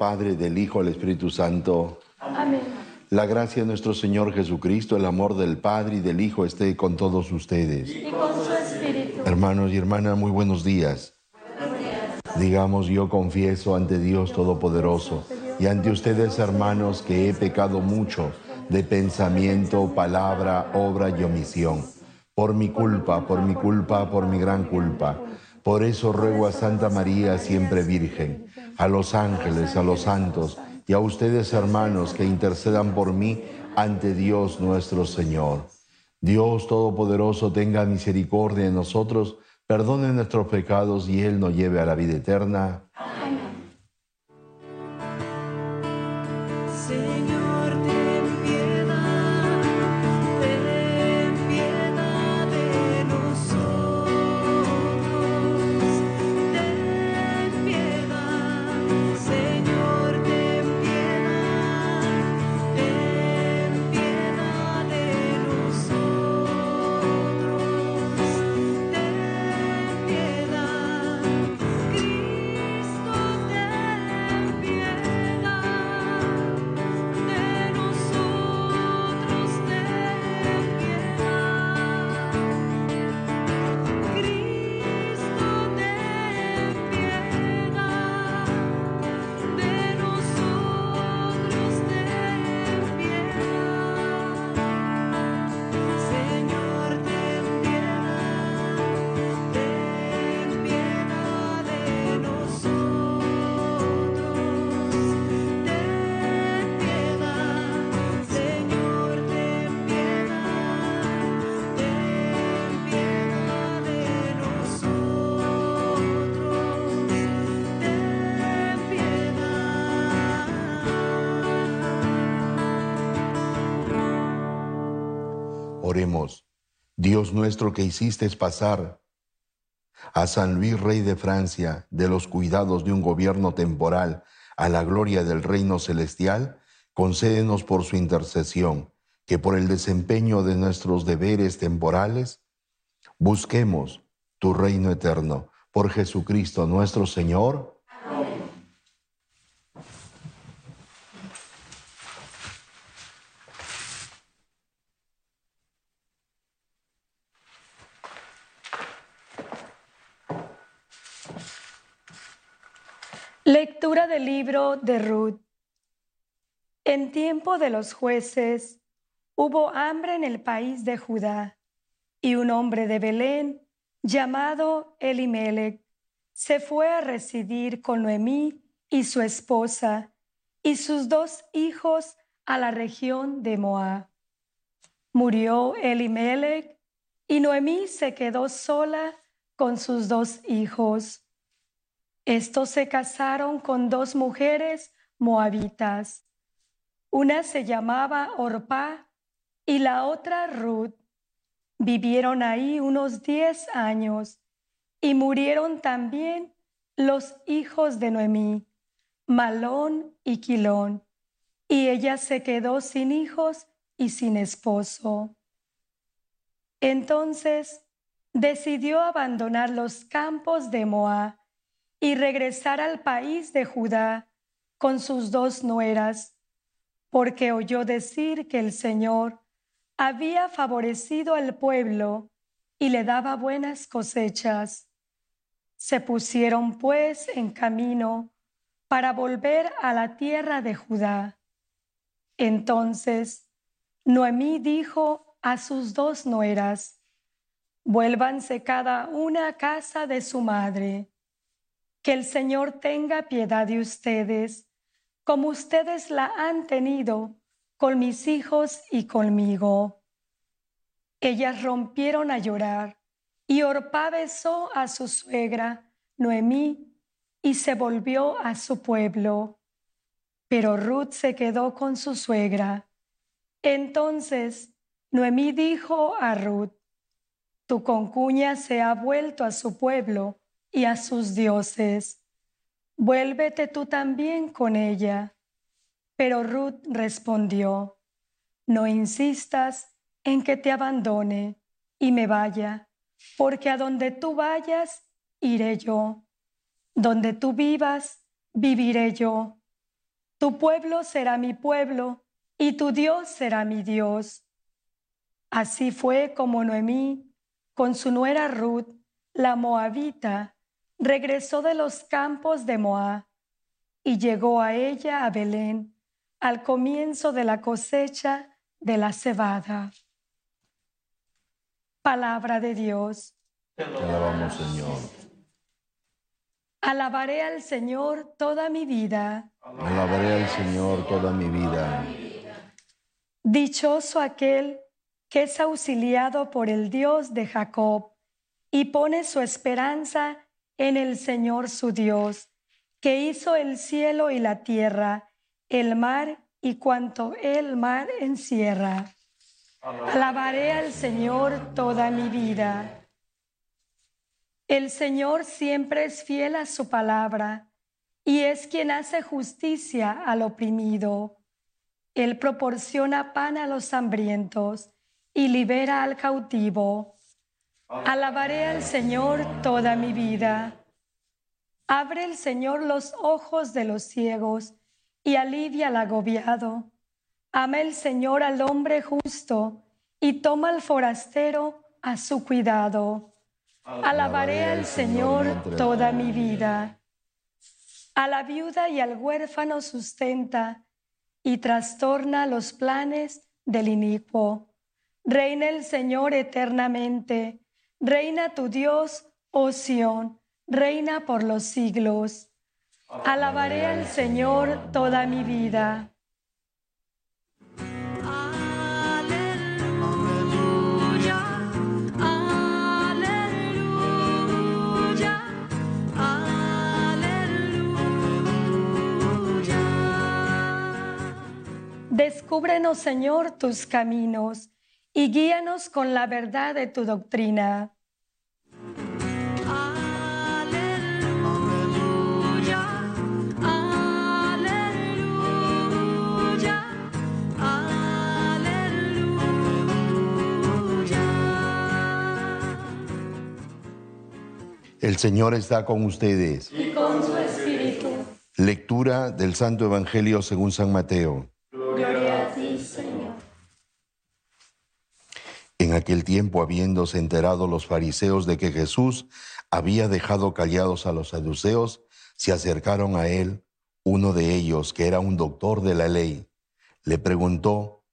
Padre, del Hijo, del Espíritu Santo. Amén. La gracia de nuestro Señor Jesucristo, el amor del Padre y del Hijo esté con todos ustedes. Y con su espíritu. Hermanos y hermanas, muy buenos días. Digamos, yo confieso ante Dios Todopoderoso y ante ustedes, hermanos, que he pecado mucho de pensamiento, palabra, obra y omisión. Por mi culpa, por mi culpa, por mi gran culpa. Por eso ruego a Santa María, siempre Virgen, a los ángeles, a los santos y a ustedes, hermanos, que intercedan por mí ante Dios nuestro Señor. Dios Todopoderoso tenga misericordia de nosotros, perdone nuestros pecados y Él nos lleve a la vida eterna. Señor, Nuestro que hiciste pasar a San Luis, rey de Francia, de los cuidados de un gobierno temporal a la gloria del reino celestial, concédenos por su intercesión que por el desempeño de nuestros deberes temporales busquemos tu reino eterno. Por Jesucristo nuestro Señor. Lectura del libro de Ruth. En tiempo de los jueces hubo hambre en el país de Judá, y un hombre de Belén, llamado Elimelech, se fue a residir con Noemí y su esposa y sus dos hijos a la región de Moab. Murió Elimelech y Noemí se quedó sola con sus dos hijos. Estos se casaron con dos mujeres moabitas. Una se llamaba Orpá y la otra Ruth. Vivieron ahí unos diez años y murieron también los hijos de Noemí, Malón y Quilón, y ella se quedó sin hijos y sin esposo. Entonces decidió abandonar los campos de Moab y regresar al país de Judá con sus dos nueras, porque oyó decir que el Señor había favorecido al pueblo y le daba buenas cosechas. Se pusieron pues en camino para volver a la tierra de Judá. Entonces Noemí dijo a sus dos nueras, vuélvanse cada una a casa de su madre. Que el Señor tenga piedad de ustedes, como ustedes la han tenido con mis hijos y conmigo. Ellas rompieron a llorar y Orpá besó a su suegra, Noemí, y se volvió a su pueblo. Pero Ruth se quedó con su suegra. Entonces Noemí dijo a Ruth, tu concuña se ha vuelto a su pueblo y a sus dioses. Vuélvete tú también con ella. Pero Ruth respondió, no insistas en que te abandone y me vaya, porque a donde tú vayas, iré yo. Donde tú vivas, viviré yo. Tu pueblo será mi pueblo y tu Dios será mi Dios. Así fue como Noemí, con su nuera Ruth, la moabita, regresó de los campos de Moab y llegó a ella a Belén al comienzo de la cosecha de la cebada. Palabra de Dios. Te alabamos, Señor. Alabaré al Señor toda mi vida. Alabaré al Señor toda mi vida. Dichoso aquel que es auxiliado por el Dios de Jacob y pone su esperanza en el Señor su Dios, que hizo el cielo y la tierra, el mar y cuanto el mar encierra. Alabaré al Señor toda mi vida. El Señor siempre es fiel a su palabra y es quien hace justicia al oprimido. Él proporciona pan a los hambrientos y libera al cautivo. Alabaré al Señor toda mi vida. Abre el Señor los ojos de los ciegos y alivia al agobiado. Ama el Señor al hombre justo y toma al forastero a su cuidado. Alabaré al Señor toda mi vida. A la viuda y al huérfano sustenta y trastorna los planes del inicuo. Reina el Señor eternamente. Reina tu Dios, oh Sión. Reina por los siglos. Alabaré al Señor toda mi vida. Aleluya, aleluya, aleluya. Descúbrenos, Señor, tus caminos y guíanos con la verdad de tu doctrina. Aleluya, aleluya, aleluya. El Señor está con ustedes. Y con su espíritu. Lectura del Santo Evangelio según San Mateo. Gloria a ti, Señor. En aquel tiempo, habiéndose enterado los fariseos de que Jesús había dejado callados a los saduceos, se acercaron a él. Uno de ellos, que era un doctor de la ley, le preguntó,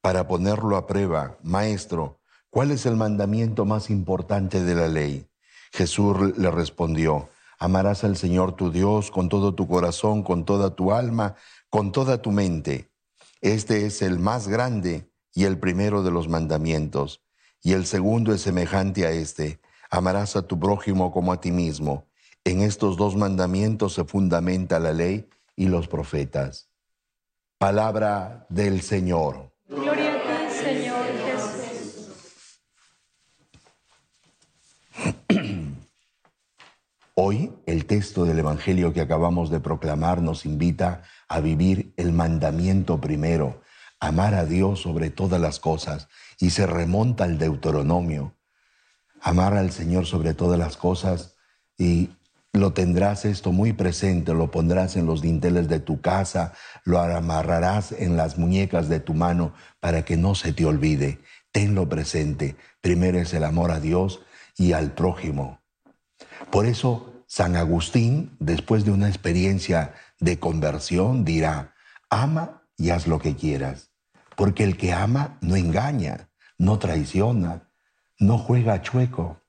para ponerlo a prueba, Maestro, ¿cuál es el mandamiento más importante de la ley? Jesús le respondió, amarás al Señor tu Dios con todo tu corazón, con toda tu alma, con toda tu mente. Este es el más grande y el primero de los mandamientos. Y el segundo es semejante a este, amarás a tu prójimo como a ti mismo. En estos dos mandamientos se fundamenta la ley y los profetas. Palabra del Señor. Gloria a ti, Señor Jesús. Hoy el texto del Evangelio que acabamos de proclamar nos invita a vivir el mandamiento primero, amar a Dios sobre todas las cosas, y se remonta al Deuteronomio. Amar al Señor sobre todas las cosas y lo tendrás esto muy presente, lo pondrás en los dinteles de tu casa, lo amarrarás en las muñecas de tu mano para que no se te olvide. Tenlo presente. Primero es el amor a Dios y al prójimo. Por eso San Agustín, después de una experiencia de conversión, dirá, ama y haz lo que quieras, porque el que ama no engaña, no traiciona, no juega chueco,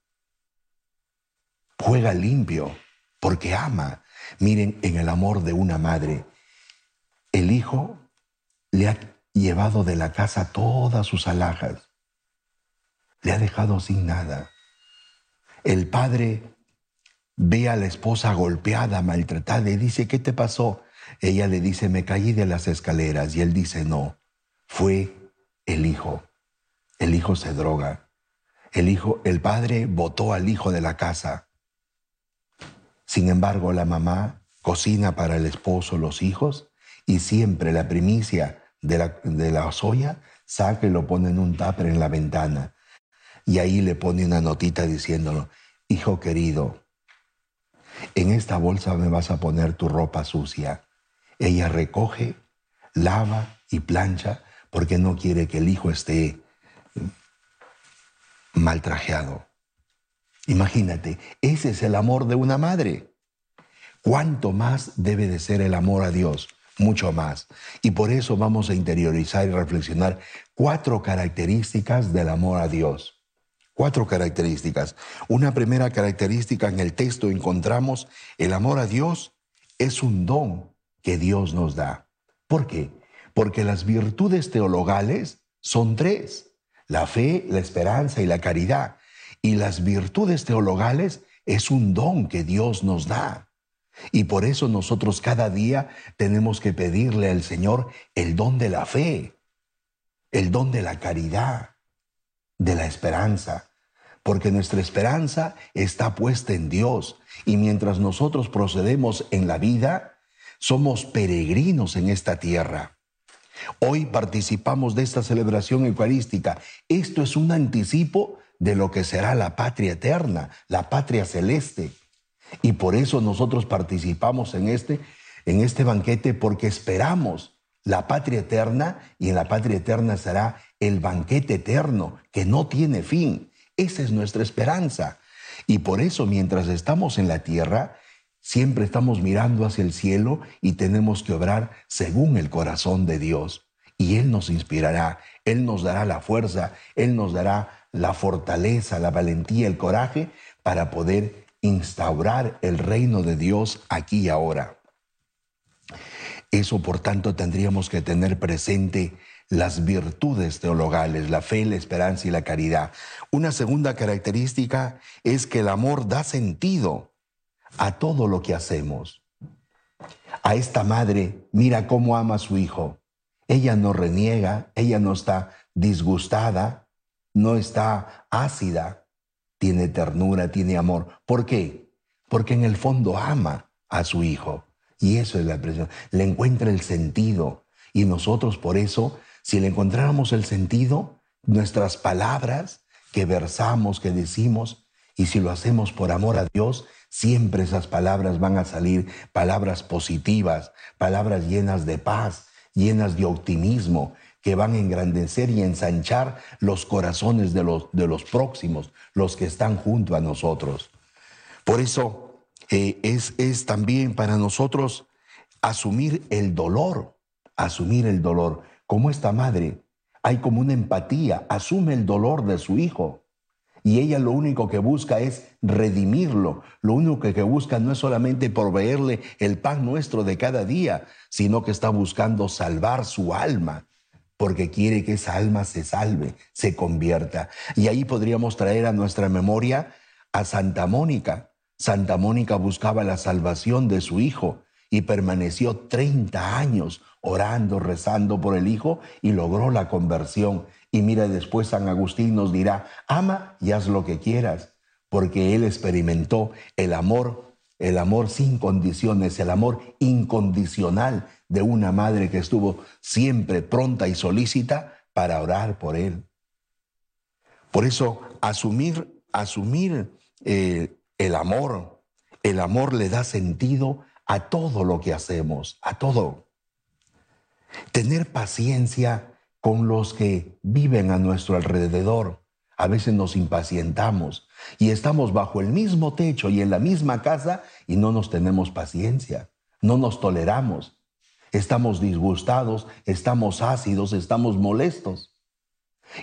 juega limpio, porque ama. Miren, en el amor de una madre, el hijo le ha llevado de la casa todas sus alhajas, le ha dejado sin nada. El padre ve a la esposa golpeada, maltratada y dice, ¿qué te pasó? Ella le dice, me caí de las escaleras y él dice, no, fue el hijo. El hijo se droga. El hijo, el padre botó al hijo de la casa. Sin embargo, la mamá cocina para el esposo, los hijos, y siempre la primicia de la, de la soya saca y lo pone en un tupper en la ventana. Y ahí le pone una notita diciéndolo, hijo querido, en esta bolsa me vas a poner tu ropa sucia. Ella recoge, lava y plancha porque no quiere que el hijo esté mal trajeado. Imagínate, ese es el amor de una madre. ¿Cuánto más debe de ser el amor a Dios? Mucho más. Y por eso vamos a interiorizar y reflexionar cuatro características del amor a Dios. Cuatro características. Una primera característica en el texto encontramos el amor a Dios es un don que Dios nos da. ¿Por qué? Porque las virtudes teologales son tres. La fe, la esperanza y la caridad. Y las virtudes teologales es un don que Dios nos da. Y por eso nosotros cada día tenemos que pedirle al Señor el don de la fe, el don de la caridad, de la esperanza, porque nuestra esperanza está puesta en Dios y mientras nosotros procedemos en la vida, somos peregrinos en esta tierra. Hoy participamos de esta celebración eucarística. Esto es un anticipo de lo que será la patria eterna, la patria celeste. Y por eso nosotros participamos en este, en este banquete porque esperamos la patria eterna y en la patria eterna será el banquete eterno que no tiene fin. Esa es nuestra esperanza. Y por eso mientras estamos en la tierra, siempre estamos mirando hacia el cielo y tenemos que obrar según el corazón de Dios. Y Él nos inspirará, Él nos dará la fuerza, Él nos dará la fortaleza, la valentía, el coraje para poder instaurar el reino de Dios aquí y ahora. Eso, por tanto, tendríamos que tener presente las virtudes teologales, la fe, la esperanza y la caridad. Una segunda característica es que el amor da sentido a todo lo que hacemos. A esta madre, mira cómo ama a su hijo. Ella no reniega, ella no está disgustada, no está ácida, tiene ternura, tiene amor. ¿Por qué? Porque en el fondo ama a su hijo. Y eso es la expresión. Le encuentra el sentido. Y nosotros por eso, si le encontráramos el sentido, nuestras palabras que versamos, que decimos, y si lo hacemos por amor a Dios, siempre esas palabras van a salir palabras positivas, palabras llenas de paz, llenas de optimismo, que van a engrandecer y ensanchar los corazones de los, de los próximos, los que están junto a nosotros. Por eso eh, es, es también para nosotros asumir el dolor, asumir el dolor. Como esta madre, hay como una empatía, asume el dolor de su hijo. Y ella lo único que busca es redimirlo. Lo único que busca no es solamente proveerle el pan nuestro de cada día, sino que está buscando salvar su alma, porque quiere que esa alma se salve, se convierta. Y ahí podríamos traer a nuestra memoria a Santa Mónica. Santa Mónica buscaba la salvación de su hijo y permaneció 30 años orando, rezando por el hijo y logró la conversión. Y mira, después San Agustín nos dirá, ama y haz lo que quieras, porque él experimentó el amor, el amor sin condiciones, el amor incondicional de una madre que estuvo siempre pronta y solícita para orar por él. Por eso, asumir, asumir eh, el amor, el amor le da sentido a todo lo que hacemos, a todo. Tener paciencia con los que viven a nuestro alrededor. A veces nos impacientamos y estamos bajo el mismo techo y en la misma casa y no nos tenemos paciencia, no nos toleramos. Estamos disgustados, estamos ácidos, estamos molestos.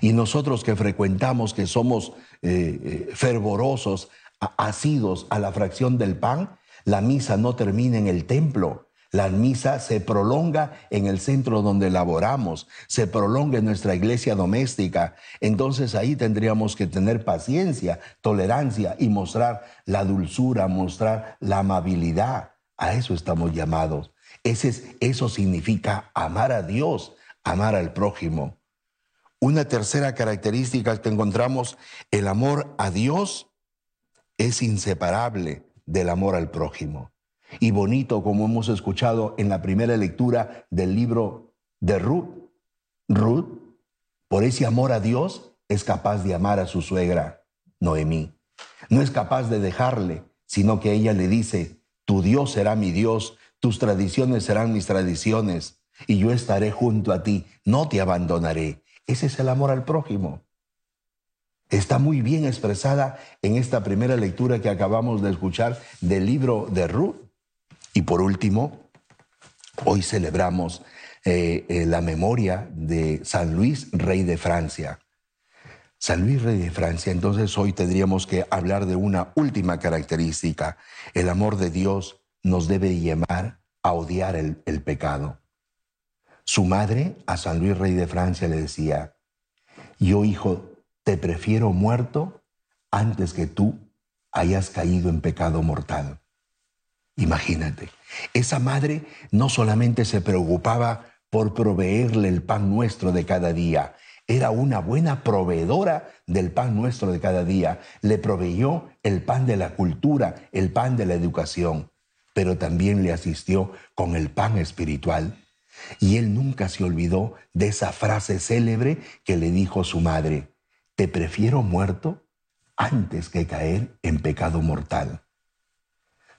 Y nosotros que frecuentamos, que somos eh, eh, fervorosos, asidos a la fracción del pan, la misa no termina en el templo. La misa se prolonga en el centro donde laboramos, se prolonga en nuestra iglesia doméstica. Entonces ahí tendríamos que tener paciencia, tolerancia y mostrar la dulzura, mostrar la amabilidad. A eso estamos llamados. Eso significa amar a Dios, amar al prójimo. Una tercera característica que encontramos, el amor a Dios es inseparable del amor al prójimo. Y bonito, como hemos escuchado en la primera lectura del libro de Ruth. Ruth, por ese amor a Dios, es capaz de amar a su suegra, Noemí. No es capaz de dejarle, sino que ella le dice, tu Dios será mi Dios, tus tradiciones serán mis tradiciones, y yo estaré junto a ti, no te abandonaré. Ese es el amor al prójimo. Está muy bien expresada en esta primera lectura que acabamos de escuchar del libro de Ruth. Y por último, hoy celebramos eh, eh, la memoria de San Luis, rey de Francia. San Luis, rey de Francia, entonces hoy tendríamos que hablar de una última característica. El amor de Dios nos debe llamar a odiar el, el pecado. Su madre a San Luis, rey de Francia, le decía, yo hijo, te prefiero muerto antes que tú hayas caído en pecado mortal. Imagínate, esa madre no solamente se preocupaba por proveerle el pan nuestro de cada día, era una buena proveedora del pan nuestro de cada día. Le proveyó el pan de la cultura, el pan de la educación, pero también le asistió con el pan espiritual. Y él nunca se olvidó de esa frase célebre que le dijo su madre, te prefiero muerto antes que caer en pecado mortal.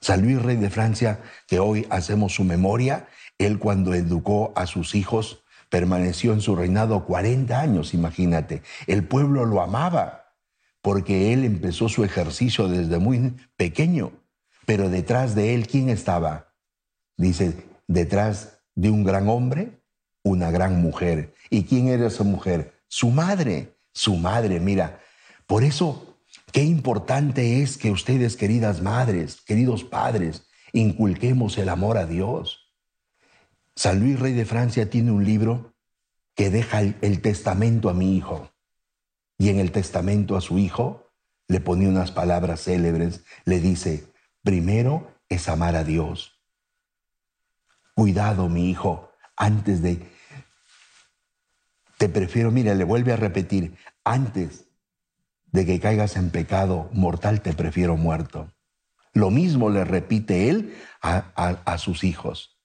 San Luis, rey de Francia, que hoy hacemos su memoria, él cuando educó a sus hijos, permaneció en su reinado 40 años, imagínate. El pueblo lo amaba porque él empezó su ejercicio desde muy pequeño. Pero detrás de él, ¿quién estaba? Dice, detrás de un gran hombre, una gran mujer. ¿Y quién era esa mujer? Su madre, su madre, mira. Por eso, qué importante es que ustedes, queridas madres, queridos padres, inculquemos el amor a Dios. San Luis, rey de Francia, tiene un libro que deja el, testamento a mi hijo. Y en el testamento a su hijo le pone unas palabras célebres. Le dice, primero es amar a Dios. Cuidado, mi hijo, antes de... Te prefiero, mira, le vuelve a repetir, antes de que caigas en pecado mortal, te prefiero muerto. Lo mismo le repite él a, sus hijos.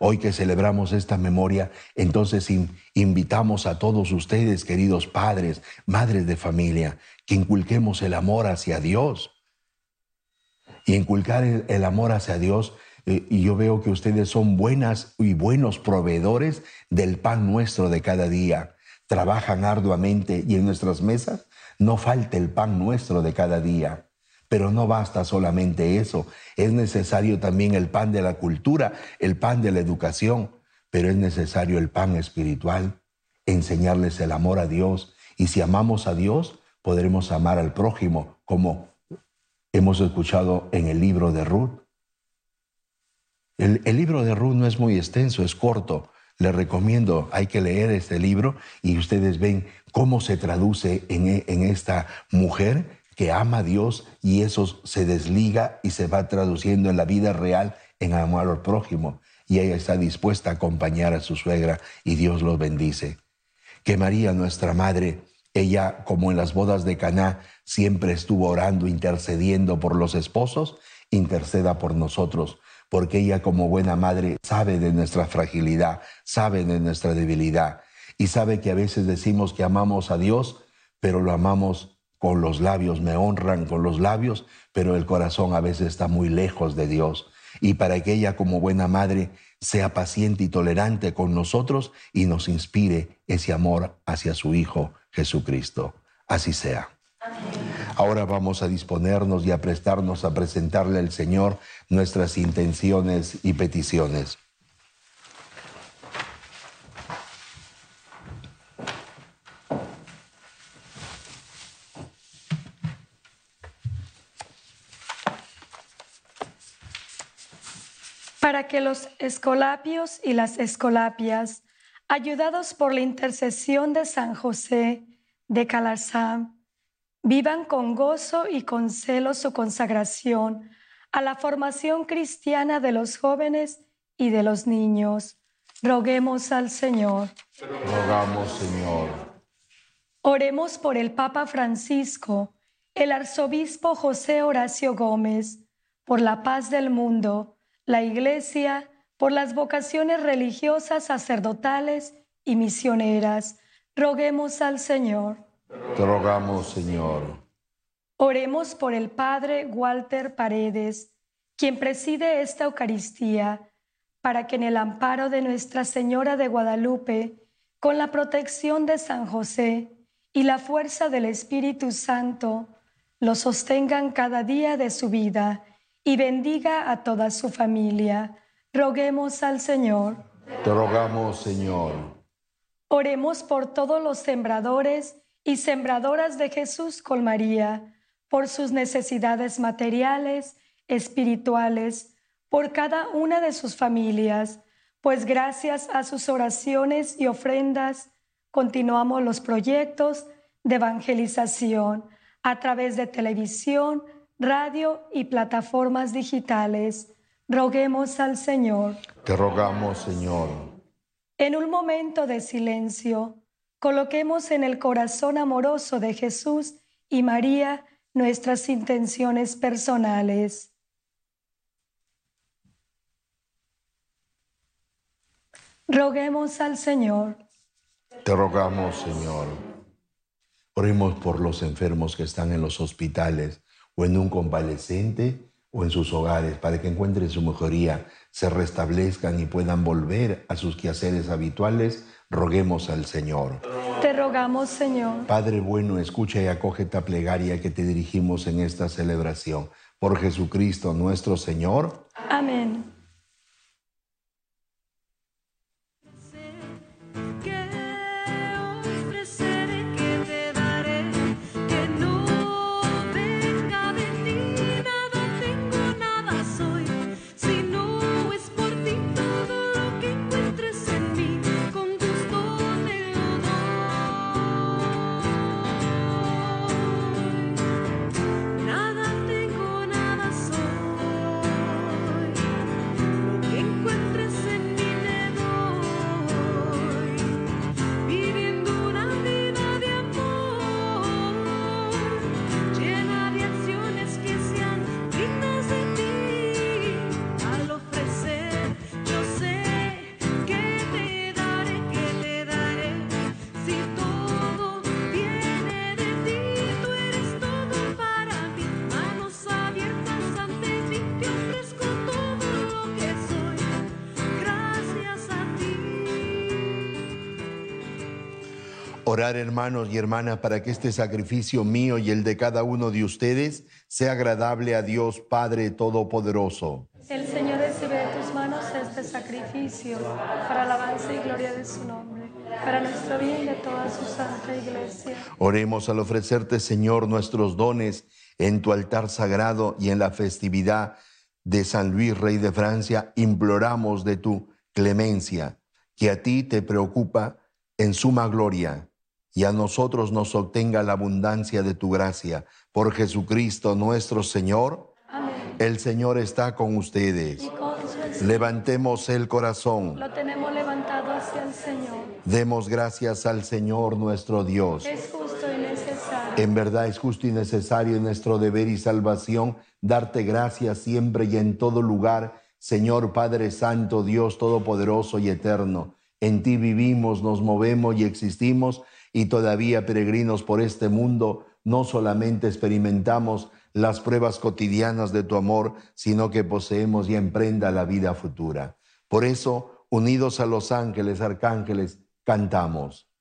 Hoy que celebramos esta memoria, entonces in- invitamos a todos ustedes, queridos padres, madres de familia, que inculquemos el amor hacia Dios. Y inculcar el, el amor hacia Dios, eh, y yo veo que ustedes son buenas y buenos proveedores del pan nuestro de cada día. Trabajan arduamente y en nuestras mesas no falta el pan nuestro de cada día. Pero no basta solamente eso, es necesario también el pan de la cultura, el pan de la educación, pero es necesario el pan espiritual, enseñarles el amor a Dios. Y si amamos a Dios, podremos amar al prójimo, como hemos escuchado en el libro de Ruth. El, el libro de Ruth no es muy extenso, es corto. Les recomiendo, hay que leer este libro y ustedes ven cómo se traduce en, e- en esta mujer que ama a Dios y eso se desliga y se va traduciendo en la vida real en amor al prójimo. Y ella está dispuesta a acompañar a su suegra y Dios los bendice. Que María, nuestra madre, ella, como en las bodas de Caná, siempre estuvo orando, intercediendo por los esposos, interceda por nosotros, porque ella como buena madre sabe de nuestra fragilidad, sabe de nuestra debilidad y sabe que a veces decimos que amamos a Dios, pero lo amamos con los labios, me honran con los labios, pero el corazón a veces está muy lejos de Dios. Y para que ella como buena madre sea paciente y tolerante con nosotros y nos inspire ese amor hacia su Hijo Jesucristo. Así sea. Ahora vamos a disponernos y a prestarnos a presentarle al Señor nuestras intenciones y peticiones. para que los escolapios y las escolapias, ayudados por la intercesión de San José de Calarzá, vivan con gozo y con celo su consagración a la formación cristiana de los jóvenes y de los niños. Roguemos al Señor. Rogamos, Señor. Oremos por el Papa Francisco, el arzobispo José Horacio Gómez, por la paz del mundo, la Iglesia, por las vocaciones religiosas, sacerdotales y misioneras. Roguemos al Señor. Te rogamos, Señor. Oremos por el Padre Walter Paredes, quien preside esta Eucaristía, para que en el amparo de Nuestra Señora de Guadalupe, con la protección de San José y la fuerza del Espíritu Santo, lo sostengan cada día de su vida y bendiga a toda su familia. Roguemos al Señor. Te rogamos, Señor. Oremos por todos los sembradores y sembradoras de Jesús con María, por sus necesidades materiales, espirituales, por cada una de sus familias, pues gracias a sus oraciones y ofrendas continuamos los proyectos de evangelización a través de televisión, radio y plataformas digitales. Roguemos al Señor. Te rogamos, Señor. En un momento de silencio, coloquemos en el corazón amoroso de Jesús y María nuestras intenciones personales. Roguemos al Señor. Te rogamos, Señor. Oremos por los enfermos que están en los hospitales o en un convalescente o en sus hogares para que encuentren su mejoría, se restablezcan y puedan volver a sus quehaceres habituales. Roguemos al Señor. Te rogamos, Señor. Padre bueno, escucha y acoge esta plegaria que te dirigimos en esta celebración. Por Jesucristo nuestro Señor. Amén. Orar hermanos y hermanas para que este sacrificio mío y el de cada uno de ustedes sea agradable a Dios Padre Todopoderoso. El Señor recibe de tus manos este sacrificio para alabanza y gloria de su nombre, para nuestro bien y de toda su santa iglesia. Oremos al ofrecerte, Señor, nuestros dones en tu altar sagrado y en la festividad de San Luis, Rey de Francia. Imploramos de tu clemencia, que a ti te preocupa en suma gloria y a nosotros nos obtenga la abundancia de tu gracia. Por Jesucristo nuestro Señor, Amén. el Señor está con ustedes. Con Levantemos el corazón. lo tenemos levantado hacia el Señor. Demos gracias al Señor nuestro Dios. Es justo y necesario. En verdad es justo y necesario en nuestro deber y salvación darte gracias siempre y en todo lugar, Señor Padre Santo, Dios Todopoderoso y Eterno. En ti vivimos, nos movemos y existimos y todavía peregrinos por este mundo, no solamente experimentamos las pruebas cotidianas de tu amor, sino que poseemos y emprenda la vida futura. Por eso, unidos a los ángeles, arcángeles, cantamos.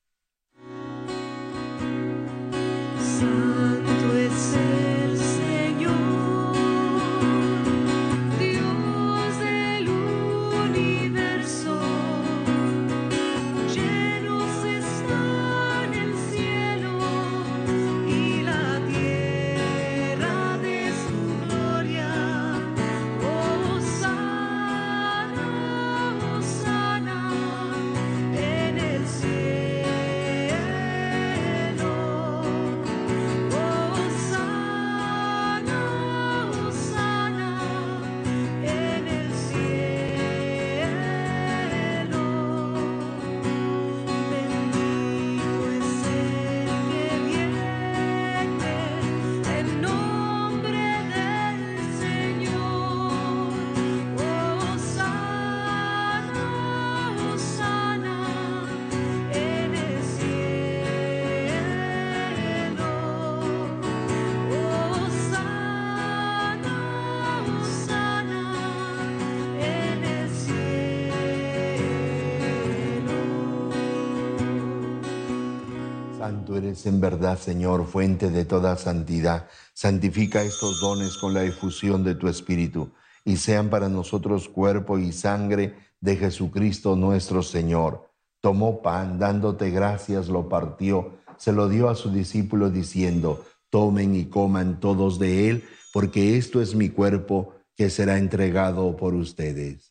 Santo eres en verdad, Señor, fuente de toda santidad. Santifica estos dones con la efusión de tu Espíritu y sean para nosotros cuerpo y sangre de Jesucristo nuestro Señor. Tomó pan, dándote gracias, lo partió, se lo dio a su discípulo diciendo, tomen y coman todos de él, porque esto es mi cuerpo que será entregado por ustedes.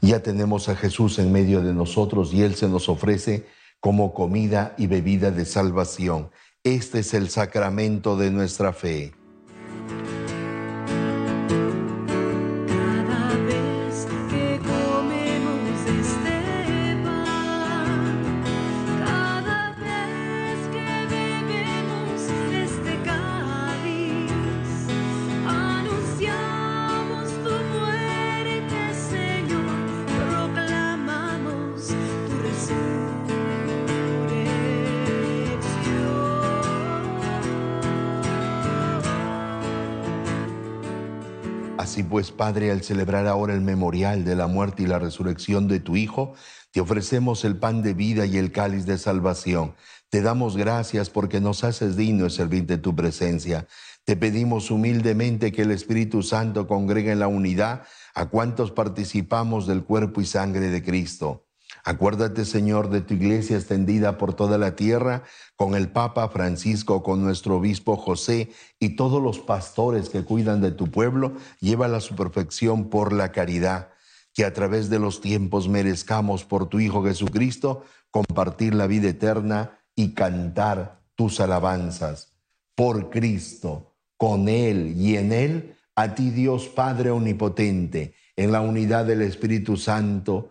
Ya tenemos a Jesús en medio de nosotros y Él se nos ofrece como comida y bebida de salvación. Este es el sacramento de nuestra fe. Así pues, Padre, al celebrar ahora el memorial de la muerte y la resurrección de tu Hijo, te ofrecemos el pan de vida y el cáliz de salvación. Te damos gracias porque nos haces digno de servir de tu presencia. Te pedimos humildemente que el Espíritu Santo congregue en la unidad a cuantos participamos del cuerpo y sangre de Cristo. Acuérdate, Señor, de tu iglesia extendida por toda la tierra, con el Papa Francisco, con nuestro obispo José y todos los pastores que cuidan de tu pueblo, llévala a su perfección por la caridad. Que a través de los tiempos merezcamos por tu Hijo Jesucristo compartir la vida eterna y cantar tus alabanzas. Por Cristo, con Él y en Él, a ti Dios Padre Omnipotente, en la unidad del Espíritu Santo,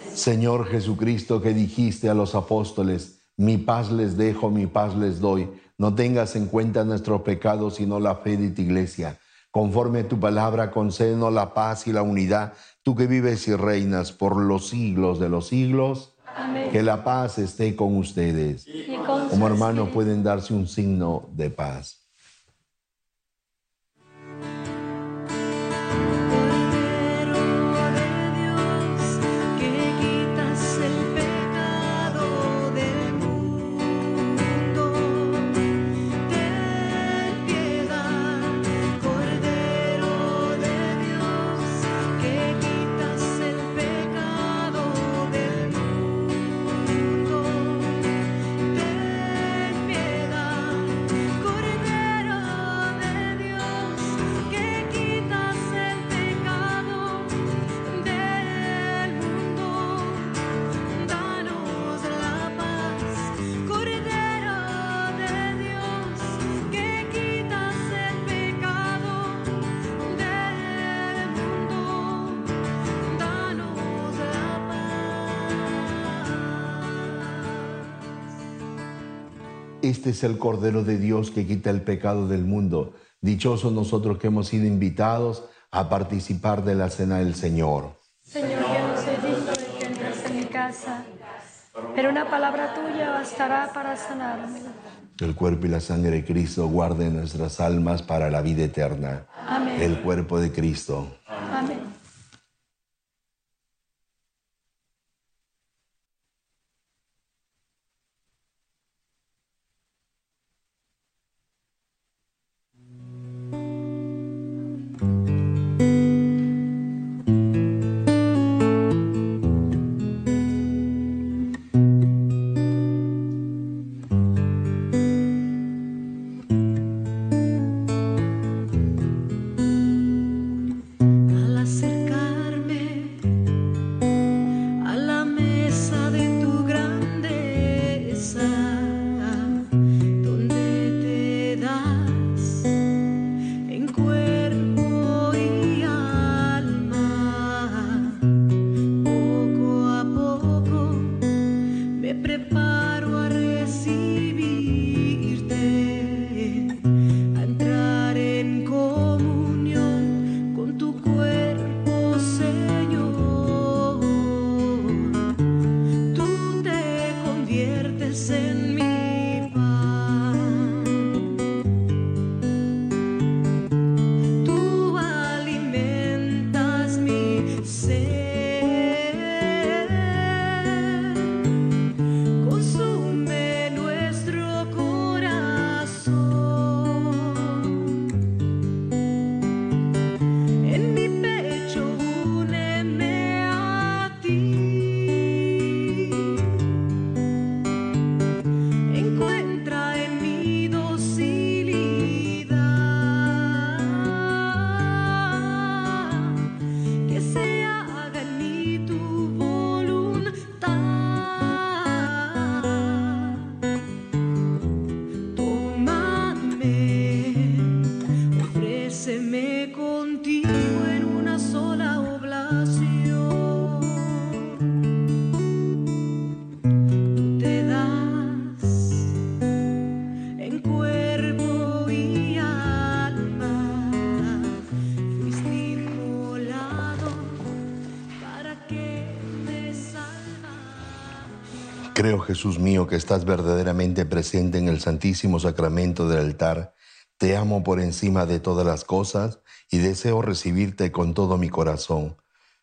Señor. Jesucristo, que dijiste a los apóstoles, mi paz les dejo, mi paz les doy. No tengas en cuenta nuestros pecados, sino la fe de tu iglesia. Conforme a tu palabra, concédenos la paz y la unidad, tú que vives y reinas por los siglos de los siglos. Amén. Que la paz esté con ustedes. Con Como hermanos pueden darse un signo de paz. Este es el Cordero de Dios que quita el pecado del mundo. Dichosos nosotros que hemos sido invitados a participar de la cena del Señor. Señor, yo no soy digno de que entres en mi casa, pero una palabra tuya bastará para sanarme. El cuerpo y la sangre de Cristo guarden nuestras almas para la vida eterna. Amén. El cuerpo de Cristo. Amén. Jesús mío, que estás verdaderamente presente en el Santísimo Sacramento del altar. Te amo por encima de todas las cosas y deseo recibirte con todo mi corazón.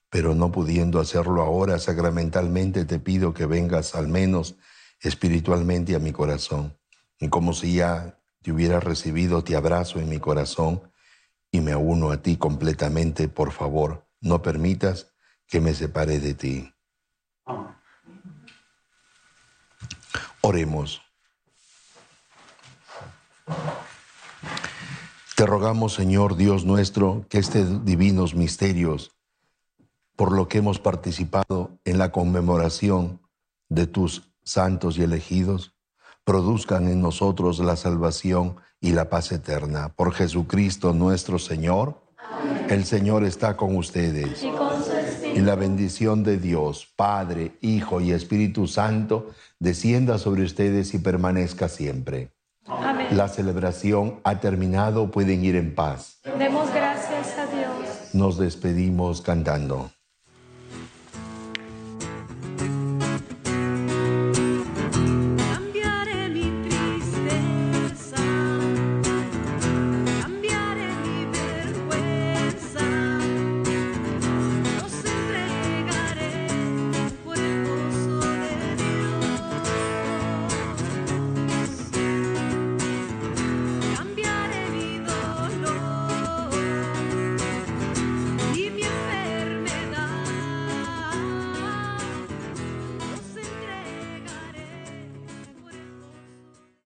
Pero no pudiendo hacerlo ahora sacramentalmente, te pido que vengas al menos espiritualmente a mi corazón. Y como si ya te hubiera recibido, te abrazo en mi corazón y me uno a ti completamente. Por favor, no permitas que me separe de ti. Oremos. Te rogamos, Señor Dios nuestro, que estos divinos misterios, por lo que hemos participado en la conmemoración de tus santos y elegidos, produzcan en nosotros la salvación y la paz eterna. Por Jesucristo nuestro Señor. El Señor está con ustedes. Con Y la bendición de Dios, Padre, Hijo y Espíritu Santo, descienda sobre ustedes y permanezca siempre. Amén. La celebración ha terminado, pueden ir en paz. Demos gracias a Dios. Nos despedimos cantando.